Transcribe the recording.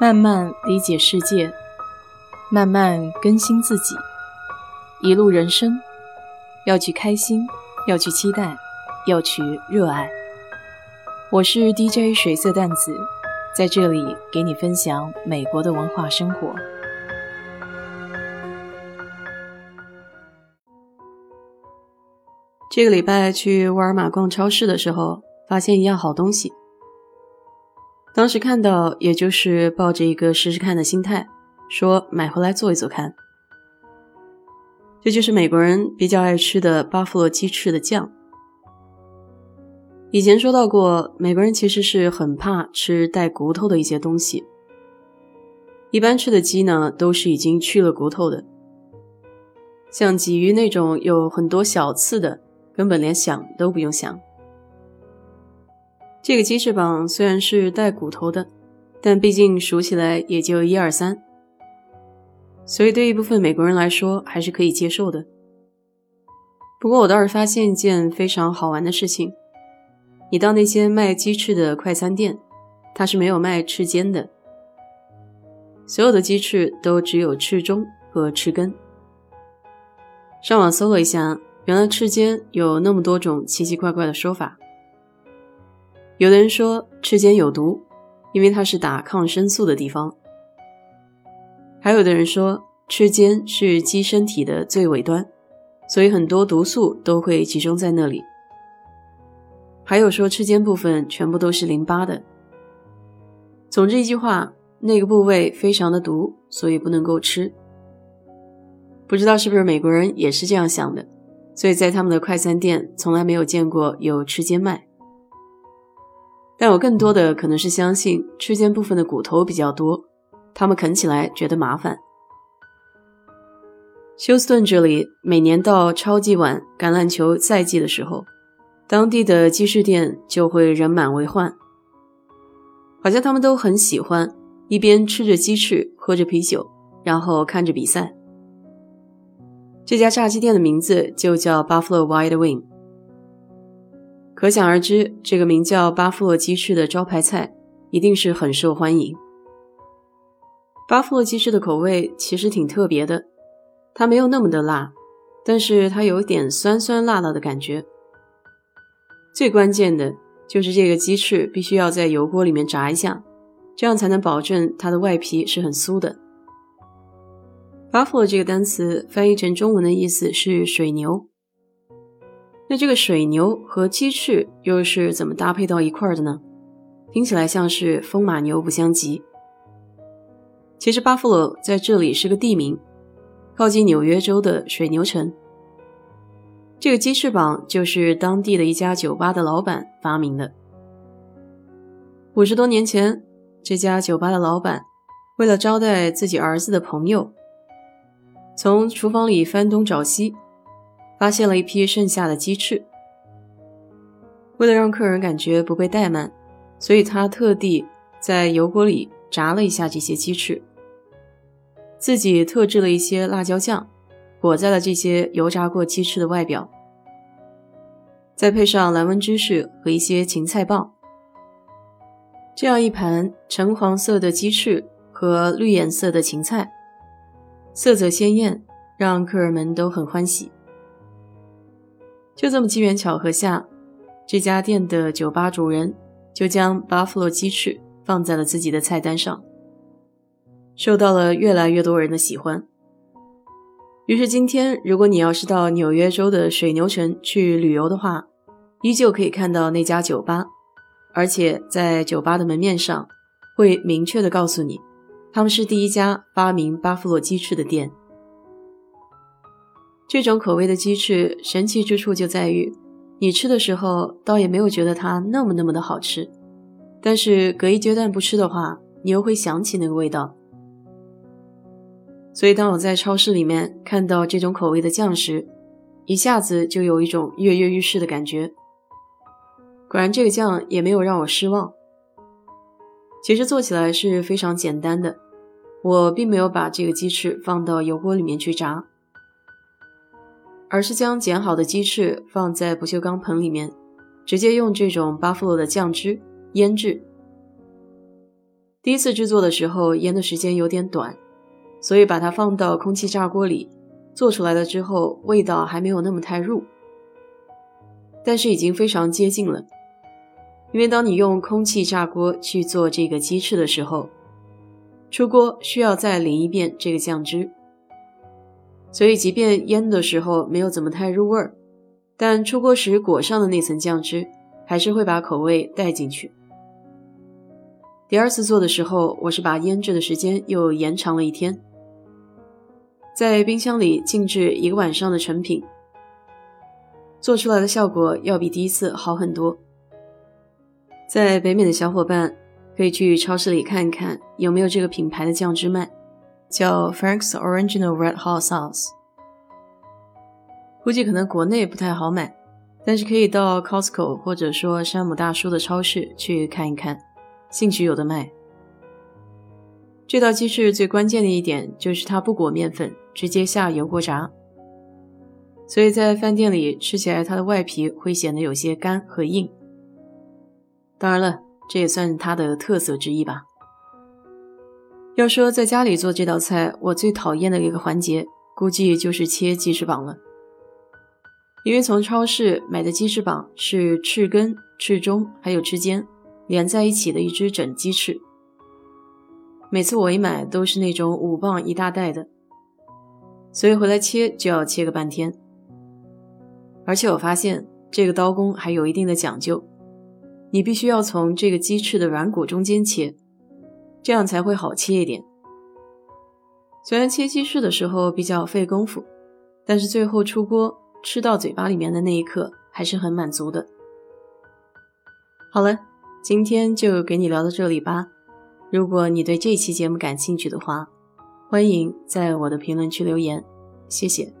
慢慢理解世界，慢慢更新自己。一路人生，要去开心，要去期待，要去热爱。我是 DJ 水色淡子，在这里给你分享美国的文化生活。这个礼拜去沃尔玛逛超市的时候，发现一样好东西。当时看到，也就是抱着一个试试看的心态，说买回来做一做看。这就是美国人比较爱吃的巴夫洛鸡翅的酱。以前说到过，美国人其实是很怕吃带骨头的一些东西。一般吃的鸡呢，都是已经去了骨头的，像鲫鱼那种有很多小刺的，根本连想都不用想。这个鸡翅膀虽然是带骨头的，但毕竟数起来也就一二三，所以对一部分美国人来说还是可以接受的。不过我倒是发现一件非常好玩的事情：你到那些卖鸡翅的快餐店，它是没有卖翅尖的，所有的鸡翅都只有翅中和翅根。上网搜了一下，原来翅尖有那么多种奇奇怪怪的说法。有的人说翅尖有毒，因为它是打抗生素的地方；还有的人说翅尖是鸡身体的最尾端，所以很多毒素都会集中在那里；还有说翅尖部分全部都是淋巴的。总之一句话，那个部位非常的毒，所以不能够吃。不知道是不是美国人也是这样想的，所以在他们的快餐店从来没有见过有翅尖卖。但我更多的可能是相信翅尖部分的骨头比较多，他们啃起来觉得麻烦。休斯顿这里每年到超级碗橄榄球赛季的时候，当地的鸡翅店就会人满为患，好像他们都很喜欢一边吃着鸡翅，喝着啤酒，然后看着比赛。这家炸鸡店的名字就叫 Buffalo Wild Wing。可想而知，这个名叫巴夫洛鸡翅的招牌菜一定是很受欢迎。巴夫洛鸡翅的口味其实挺特别的，它没有那么的辣，但是它有点酸酸辣辣的感觉。最关键的就是这个鸡翅必须要在油锅里面炸一下，这样才能保证它的外皮是很酥的。巴夫洛这个单词翻译成中文的意思是水牛。那这个水牛和鸡翅又是怎么搭配到一块儿的呢？听起来像是风马牛不相及。其实，Buffalo 在这里是个地名，靠近纽约州的水牛城。这个鸡翅膀就是当地的一家酒吧的老板发明的。五十多年前，这家酒吧的老板为了招待自己儿子的朋友，从厨房里翻东找西。发现了一批剩下的鸡翅，为了让客人感觉不被怠慢，所以他特地在油锅里炸了一下这些鸡翅，自己特制了一些辣椒酱，裹在了这些油炸过鸡翅的外表，再配上蓝纹芝士和一些芹菜棒，这样一盘橙黄色的鸡翅和绿颜色的芹菜，色泽鲜艳，让客人们都很欢喜。就这么机缘巧合下，这家店的酒吧主人就将巴夫洛鸡翅放在了自己的菜单上，受到了越来越多人的喜欢。于是今天，如果你要是到纽约州的水牛城去旅游的话，依旧可以看到那家酒吧，而且在酒吧的门面上会明确的告诉你，他们是第一家发明巴夫洛鸡翅的店。这种口味的鸡翅神奇之处就在于，你吃的时候倒也没有觉得它那么那么的好吃，但是隔一阶段不吃的话，你又会想起那个味道。所以当我在超市里面看到这种口味的酱时，一下子就有一种跃跃欲试的感觉。果然，这个酱也没有让我失望。其实做起来是非常简单的，我并没有把这个鸡翅放到油锅里面去炸。而是将剪好的鸡翅放在不锈钢盆里面，直接用这种巴夫洛的酱汁腌制。第一次制作的时候腌的时间有点短，所以把它放到空气炸锅里做出来了之后，味道还没有那么太入，但是已经非常接近了。因为当你用空气炸锅去做这个鸡翅的时候，出锅需要再淋一遍这个酱汁，所以即便腌的时候没有怎么太入味儿，但出锅时裹上的那层酱汁还是会把口味带进去。第二次做的时候，我是把腌制的时间又延长了一天，在冰箱里静置一个晚上的成品，做出来的效果要比第一次好很多。在北美的小伙伴可以去超市里看一看有没有这个品牌的酱汁卖，叫 Frank's Original Red Hot Sauce。估计可能国内不太好买，但是可以到 Costco 或者说山姆大叔的超市去看一看，兴许有的卖。这道鸡翅最关键的一点就是它不裹面粉，直接下油锅炸，所以在饭店里吃起来它的外皮会显得有些干和硬。当然了，这也算它的特色之一吧。要说在家里做这道菜，我最讨厌的一个环节，估计就是切鸡翅膀了。因为从超市买的鸡翅膀是翅根、翅中还有翅尖连在一起的一只整鸡翅，每次我一买都是那种五磅一大袋的，所以回来切就要切个半天。而且我发现这个刀工还有一定的讲究。你必须要从这个鸡翅的软骨中间切，这样才会好切一点。虽然切鸡翅的时候比较费功夫，但是最后出锅吃到嘴巴里面的那一刻还是很满足的。好了，今天就给你聊到这里吧。如果你对这期节目感兴趣的话，欢迎在我的评论区留言，谢谢。